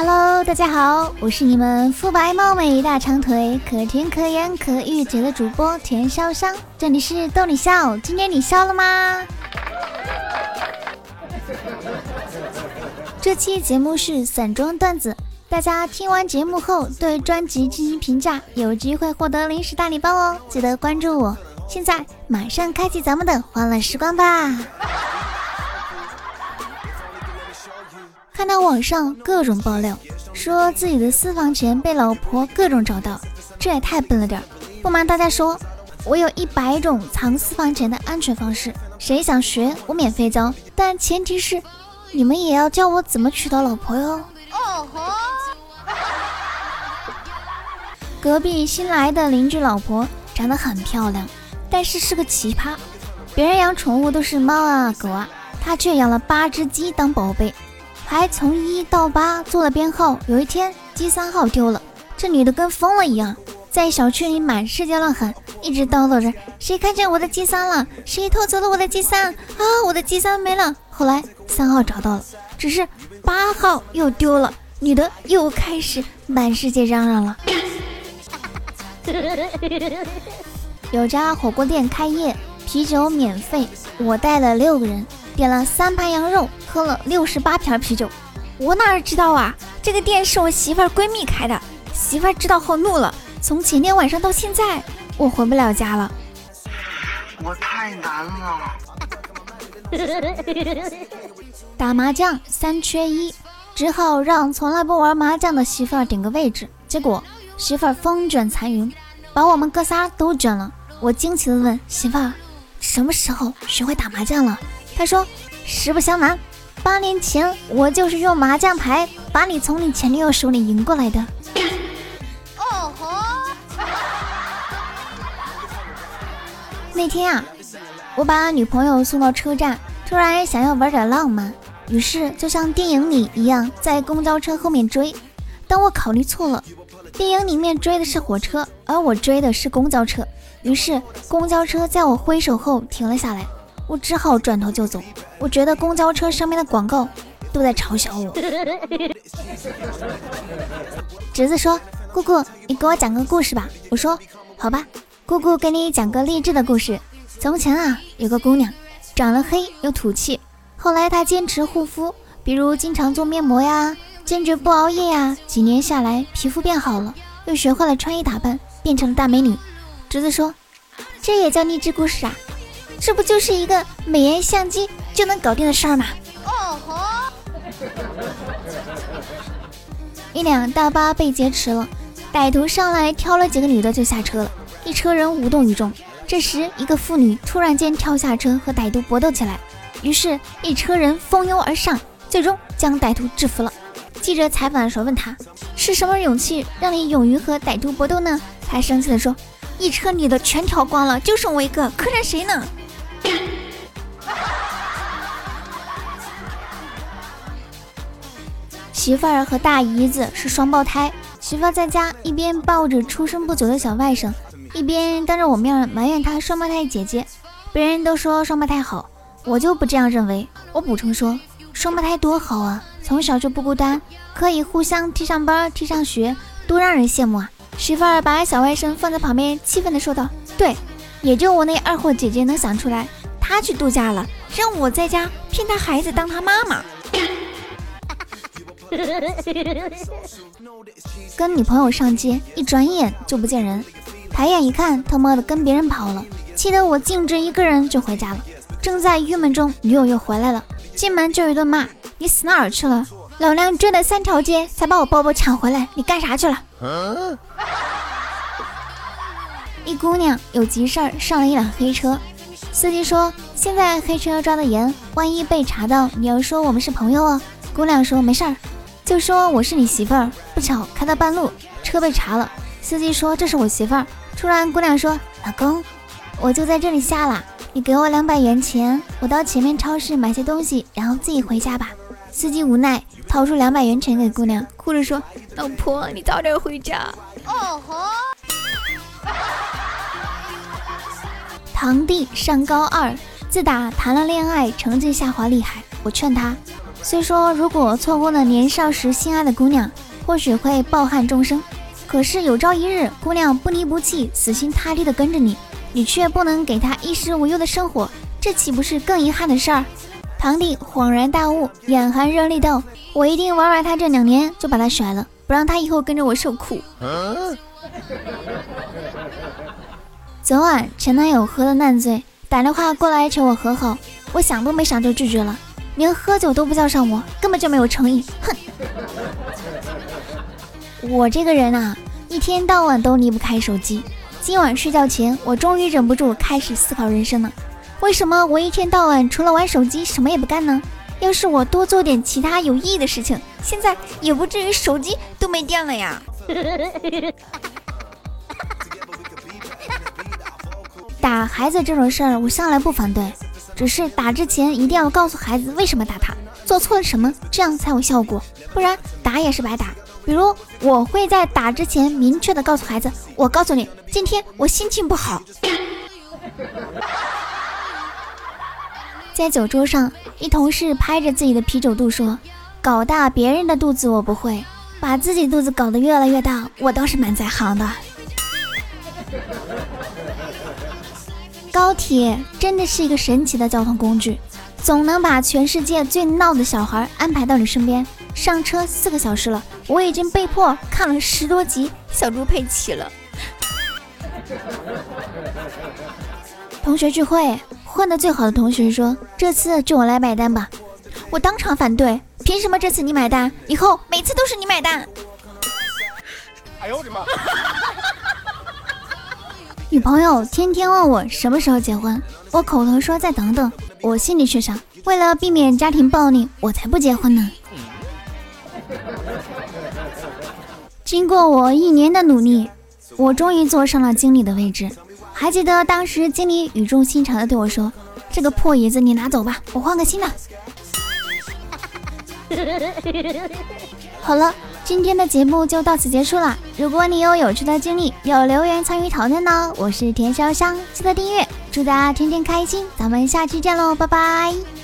Hello，大家好，我是你们肤白貌美、大长腿、可甜可盐可御姐的主播田潇湘，这里是逗你笑，今天你笑了吗？这期节目是散装段子，大家听完节目后对专辑进行评价，有机会获得零食大礼包哦，记得关注我。现在马上开启咱们的欢乐时光吧！看到网上各种爆料，说自己的私房钱被老婆各种找到，这也太笨了点儿。不瞒大家说，我有一百种藏私房钱的安全方式，谁想学我免费教，但前提是你们也要教我怎么娶到老婆哟。哦吼！隔壁新来的邻居老婆长得很漂亮，但是是个奇葩。别人养宠物都是猫啊狗啊，她却养了八只鸡当宝贝。还从一到八做了编号，有一天，G 三号丢了，这女的跟疯了一样，在小区里满世界乱喊，一直叨叨着谁看见我的 G 三了，谁偷走了我的 G 三啊，我的 G 三没了。后来三号找到了，只是八号又丢了，女的又开始满世界嚷嚷了。有家火锅店开业，啤酒免费，我带了六个人。点了三盘羊肉，喝了六十八瓶啤酒。我哪知道啊？这个店是我媳妇儿闺蜜开的。媳妇儿知道后怒了。从前天晚上到现在，我回不了家了。我太难了。打麻将三缺一，只好让从来不玩麻将的媳妇儿顶个位置。结果媳妇儿风卷残云，把我们哥仨都卷了。我惊奇的问媳妇儿：什么时候学会打麻将了？他说：“实不相瞒，八年前我就是用麻将牌把你从你前女友手里赢过来的。”哦吼！那天啊，我把女朋友送到车站，突然想要玩点浪漫，于是就像电影里一样在公交车后面追。但我考虑错了，电影里面追的是火车，而我追的是公交车。于是公交车在我挥手后停了下来。我只好转头就走。我觉得公交车上面的广告都在嘲笑我。侄子说：“姑姑，你给我讲个故事吧。”我说：“好吧，姑姑给你讲个励志的故事。从前啊，有个姑娘，长得黑又土气。后来她坚持护肤，比如经常做面膜呀，坚决不熬夜呀。几年下来，皮肤变好了，又学会了穿衣打扮，变成了大美女。”侄子说：“这也叫励志故事啊？”这不就是一个美颜相机就能搞定的事儿吗？哦吼！一辆大巴被劫持了，歹徒上来挑了几个女的就下车了，一车人无动于衷。这时，一个妇女突然间跳下车和歹徒搏斗起来，于是，一车人蜂拥而上，最终将歹徒制服了。记者采访的时候问他：“是什么勇气让你勇于和歹徒搏斗呢？”他生气地说：“一车女的全挑光了，就剩我一个，可忍谁呢？”媳妇儿和大姨子是双胞胎，媳妇儿在家一边抱着出生不久的小外甥，一边当着我面埋怨她双胞胎姐姐。别人都说双胞胎好，我就不这样认为。我补充说，双胞胎多好啊，从小就不孤单，可以互相替上班、替上学，多让人羡慕啊！媳妇儿把小外甥放在旁边，气愤地说道：“对，也就我那二货姐姐能想出来，她去度假了，让我在家骗她孩子当她妈妈。”跟女朋友上街，一转眼就不见人，抬眼一看，他妈的跟别人跑了，气得我径直一个人就回家了。正在郁闷中，女友又回来了，进门就一顿骂：“你死哪儿去了？老娘追了三条街才把我包包抢回来，你干啥去了？”一姑娘有急事儿上了一辆黑车，司机说：“现在黑车抓的严，万一被查到，你要说我们是朋友哦。”姑娘说：“没事儿。”就说我是你媳妇儿，不巧开到半路，车被查了。司机说这是我媳妇儿。突然姑娘说：“老公，我就在这里下了，你给我两百元钱，我到前面超市买些东西，然后自己回家吧。”司机无奈掏出两百元钱给姑娘，哭着说：“老婆，你早点回家。”哦吼！堂弟上高二，自打谈了恋爱，成绩下滑厉害。我劝他。虽说如果错过了年少时心爱的姑娘，或许会抱憾终生，可是有朝一日姑娘不离不弃、死心塌地的跟着你，你却不能给她衣食无忧的生活，这岂不是更遗憾的事儿？堂弟恍然大悟，眼含热泪道：“我一定玩完他这两年，就把他甩了，不让他以后跟着我受苦。”昨晚前男友喝的烂醉，打电话过来求我和好，我想都没想就拒绝了，连喝酒都不叫上我，根本就没有诚意。哼！我这个人啊，一天到晚都离不开手机。今晚睡觉前，我终于忍不住开始思考人生了：为什么我一天到晚除了玩手机什么也不干呢？要是我多做点其他有意义的事情，现在也不至于手机都没电了呀。打孩子这种事儿，我向来不反对，只是打之前一定要告诉孩子为什么打他，做错了什么，这样才有效果，不然打也是白打。比如，我会在打之前明确的告诉孩子，我告诉你，今天我心情不好。在酒桌上，一同事拍着自己的啤酒肚说：“搞大别人的肚子我不会，把自己肚子搞得越来越大，我倒是蛮在行的。”高铁真的是一个神奇的交通工具，总能把全世界最闹的小孩安排到你身边。上车四个小时了，我已经被迫看了十多集《小猪佩奇》了。同学聚会，混的最好的同学说：“这次就我来买单吧。”我当场反对：“凭什么这次你买单？以后每次都是你买单。”哎呦我的妈！女朋友天天问我什么时候结婚，我口头说再等等，我心里却想，为了避免家庭暴力，我才不结婚呢。经过我一年的努力，我终于坐上了经理的位置。还记得当时经理语重心长的对我说：“这个破椅子你拿走吧，我换个新的。”好了。今天的节目就到此结束了。如果你有有趣的经历，有留言参与讨论呢，我是田潇湘，记得订阅。祝大家天天开心，咱们下期见喽，拜拜。